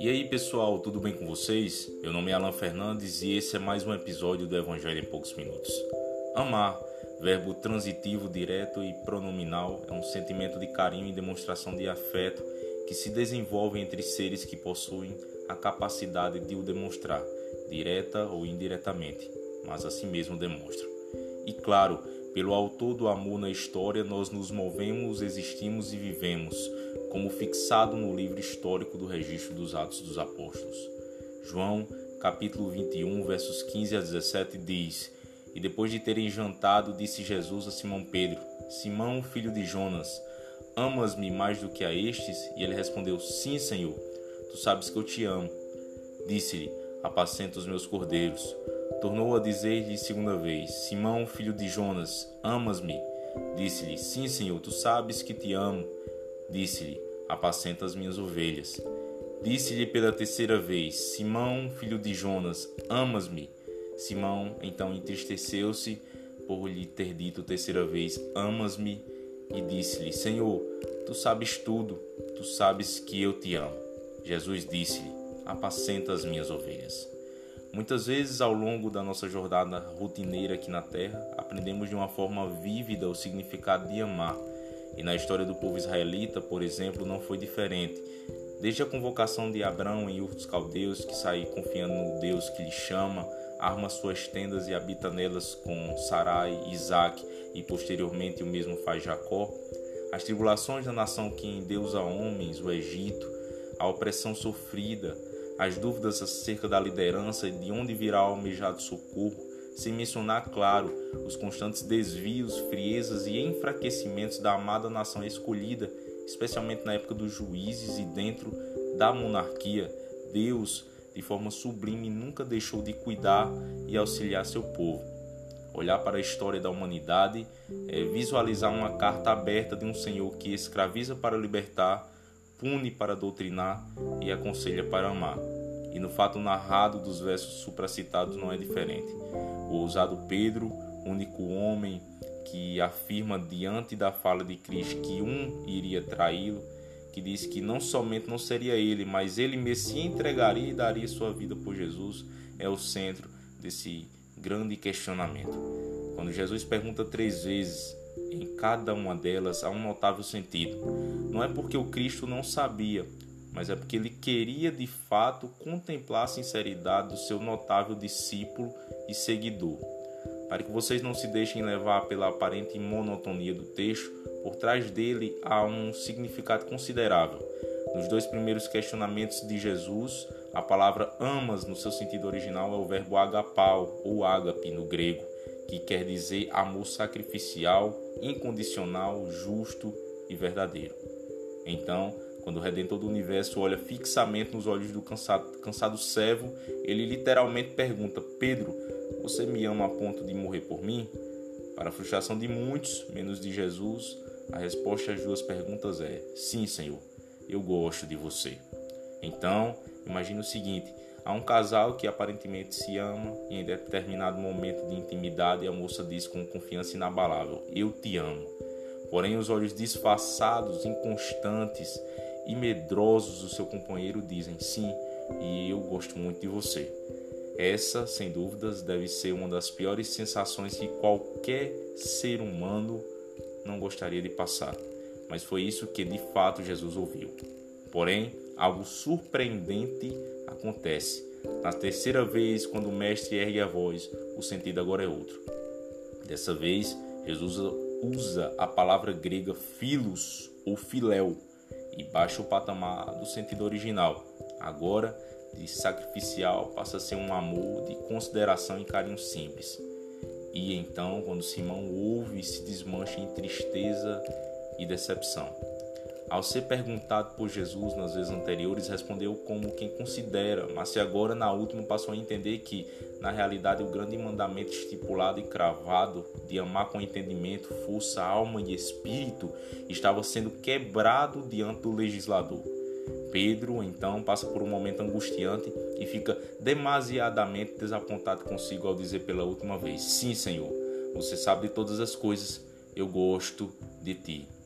E aí pessoal, tudo bem com vocês? Meu nome é Alan Fernandes e esse é mais um episódio do Evangelho em Poucos Minutos. Amar, verbo transitivo, direto e pronominal, é um sentimento de carinho e demonstração de afeto que se desenvolve entre seres que possuem a capacidade de o demonstrar, direta ou indiretamente, mas assim mesmo demonstram. E claro, pelo autor do amor na história, nós nos movemos, existimos e vivemos como fixado no livro histórico do registro dos Atos dos Apóstolos. João, capítulo 21, versos 15 a 17 diz: E depois de terem jantado, disse Jesus a Simão Pedro: Simão, filho de Jonas, amas-me mais do que a estes? E ele respondeu: Sim, Senhor, tu sabes que eu te amo. Disse-lhe: Apacenta os meus cordeiros. Tornou a dizer-lhe segunda vez: Simão, filho de Jonas, amas-me? Disse-lhe: Sim, Senhor, tu sabes que te amo. Disse-lhe: Apacenta as minhas ovelhas. Disse-lhe pela terceira vez: Simão, filho de Jonas, amas-me? Simão então entristeceu-se por lhe ter dito terceira vez: Amas-me? E disse-lhe: Senhor, tu sabes tudo, tu sabes que eu te amo. Jesus disse-lhe: Apacenta as minhas ovelhas. Muitas vezes, ao longo da nossa jornada rotineira aqui na Terra, aprendemos de uma forma vívida o significado de amar e na história do povo israelita, por exemplo, não foi diferente. Desde a convocação de Abraão em Ur dos Caldeus, que sai confiando no Deus que lhe chama, arma suas tendas e habita nelas com Sarai, Isaac e posteriormente o mesmo faz Jacó, as tribulações da nação que endeusa homens, o Egito, a opressão sofrida, as dúvidas acerca da liderança e de onde virá o almejado socorro, sem mencionar, claro, os constantes desvios, friezas e enfraquecimentos da amada nação escolhida, especialmente na época dos juízes e dentro da monarquia, Deus, de forma sublime, nunca deixou de cuidar e auxiliar seu povo. Olhar para a história da humanidade é visualizar uma carta aberta de um Senhor que escraviza para libertar, pune para doutrinar e aconselha para amar. E no fato narrado dos versos supracitados não é diferente. O ousado Pedro, único homem que afirma diante da fala de Cristo que um iria traí-lo, que diz que não somente não seria ele, mas ele mesmo se entregaria e daria sua vida por Jesus, é o centro desse grande questionamento. Quando Jesus pergunta três vezes, em cada uma delas há um notável sentido. Não é porque o Cristo não sabia, mas é porque ele queria de fato contemplar a sinceridade do seu notável discípulo e seguidor. Para que vocês não se deixem levar pela aparente monotonia do texto, por trás dele há um significado considerável. Nos dois primeiros questionamentos de Jesus, a palavra amas no seu sentido original é o verbo agapau ou ágape no grego, que quer dizer amor sacrificial, incondicional, justo e verdadeiro. Então, quando o Redentor do Universo olha fixamente nos olhos do cansado, cansado servo, ele literalmente pergunta: Pedro, você me ama a ponto de morrer por mim? Para a frustração de muitos, menos de Jesus, a resposta às duas perguntas é: Sim, Senhor, eu gosto de você. Então, imagine o seguinte: há um casal que aparentemente se ama e em determinado momento de intimidade a moça diz com confiança inabalável: Eu te amo. Porém, os olhos disfarçados, inconstantes e medrosos do seu companheiro dizem sim, e eu gosto muito de você. Essa, sem dúvidas, deve ser uma das piores sensações que qualquer ser humano não gostaria de passar. Mas foi isso que de fato Jesus ouviu. Porém, algo surpreendente acontece. Na terceira vez, quando o mestre ergue a voz, o sentido agora é outro. Dessa vez, Jesus usa a palavra grega philos ou filéu, e baixa o patamar do sentido original. Agora, de sacrificial passa a ser um amor de consideração e carinho simples. E então, quando Simão ouve, se desmancha em tristeza e decepção. Ao ser perguntado por Jesus nas vezes anteriores, respondeu como quem considera, mas se agora na última passou a entender que, na realidade, o grande mandamento estipulado e cravado de amar com entendimento, força, alma e espírito estava sendo quebrado diante do legislador. Pedro então passa por um momento angustiante e fica demasiadamente desapontado consigo ao dizer pela última vez: Sim, Senhor, você sabe de todas as coisas, eu gosto de ti.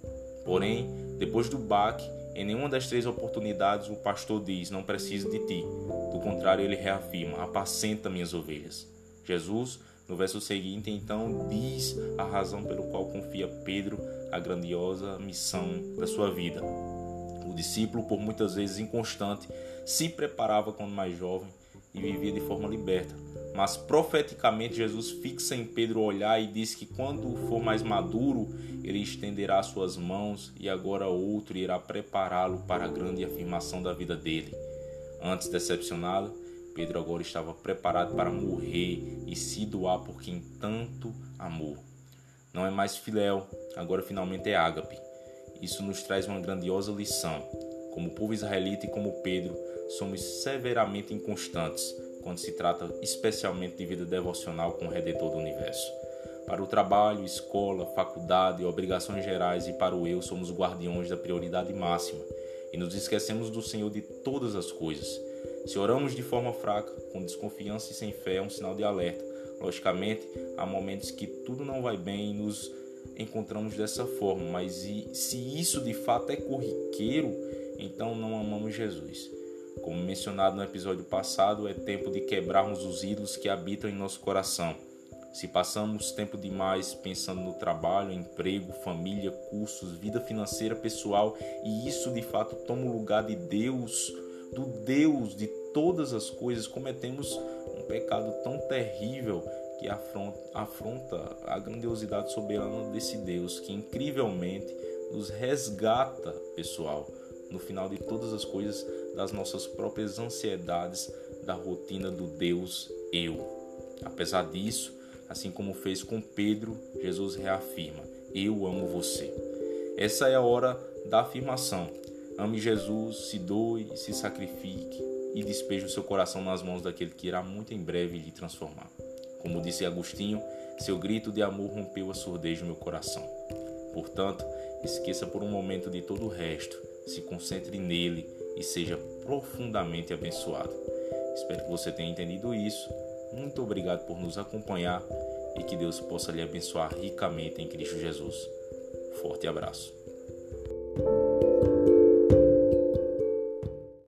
Porém, depois do baque, em nenhuma das três oportunidades o pastor diz: Não preciso de ti. Do contrário, ele reafirma: Apacenta minhas ovelhas. Jesus, no verso seguinte, então diz a razão pelo qual confia Pedro a grandiosa missão da sua vida. O discípulo, por muitas vezes inconstante, se preparava quando mais jovem e vivia de forma liberta. Mas profeticamente Jesus fixa em Pedro o olhar e diz que quando for mais maduro, ele estenderá suas mãos e agora outro irá prepará-lo para a grande afirmação da vida dele. Antes decepcionado, Pedro agora estava preparado para morrer e se doar por quem tanto amou. Não é mais filéu, agora finalmente é ágape. Isso nos traz uma grandiosa lição. Como povo israelita e como Pedro, somos severamente inconstantes quando se trata especialmente de vida devocional com o Redentor do Universo. Para o trabalho, escola, faculdade, obrigações gerais e para o eu, somos guardiões da prioridade máxima e nos esquecemos do Senhor de todas as coisas. Se oramos de forma fraca, com desconfiança e sem fé, é um sinal de alerta. Logicamente, há momentos que tudo não vai bem e nos encontramos dessa forma, mas se isso de fato é corriqueiro, então não amamos Jesus. Como mencionado no episódio passado, é tempo de quebrarmos os ídolos que habitam em nosso coração. Se passamos tempo demais pensando no trabalho, emprego, família, cursos, vida financeira pessoal e isso de fato toma o lugar de Deus, do Deus de todas as coisas, cometemos um pecado tão terrível que afronta, afronta a grandiosidade soberana desse Deus que incrivelmente nos resgata, pessoal no final de todas as coisas, das nossas próprias ansiedades, da rotina do Deus eu. Apesar disso, assim como fez com Pedro, Jesus reafirma: Eu amo você. Essa é a hora da afirmação. Ame Jesus, se doe, se sacrifique e despeje o seu coração nas mãos daquele que irá muito em breve lhe transformar. Como disse Agostinho, seu grito de amor rompeu a surdez do meu coração. Portanto, esqueça por um momento de todo o resto se concentre nele e seja profundamente abençoado. Espero que você tenha entendido isso. Muito obrigado por nos acompanhar e que Deus possa lhe abençoar ricamente em Cristo Jesus. Forte abraço.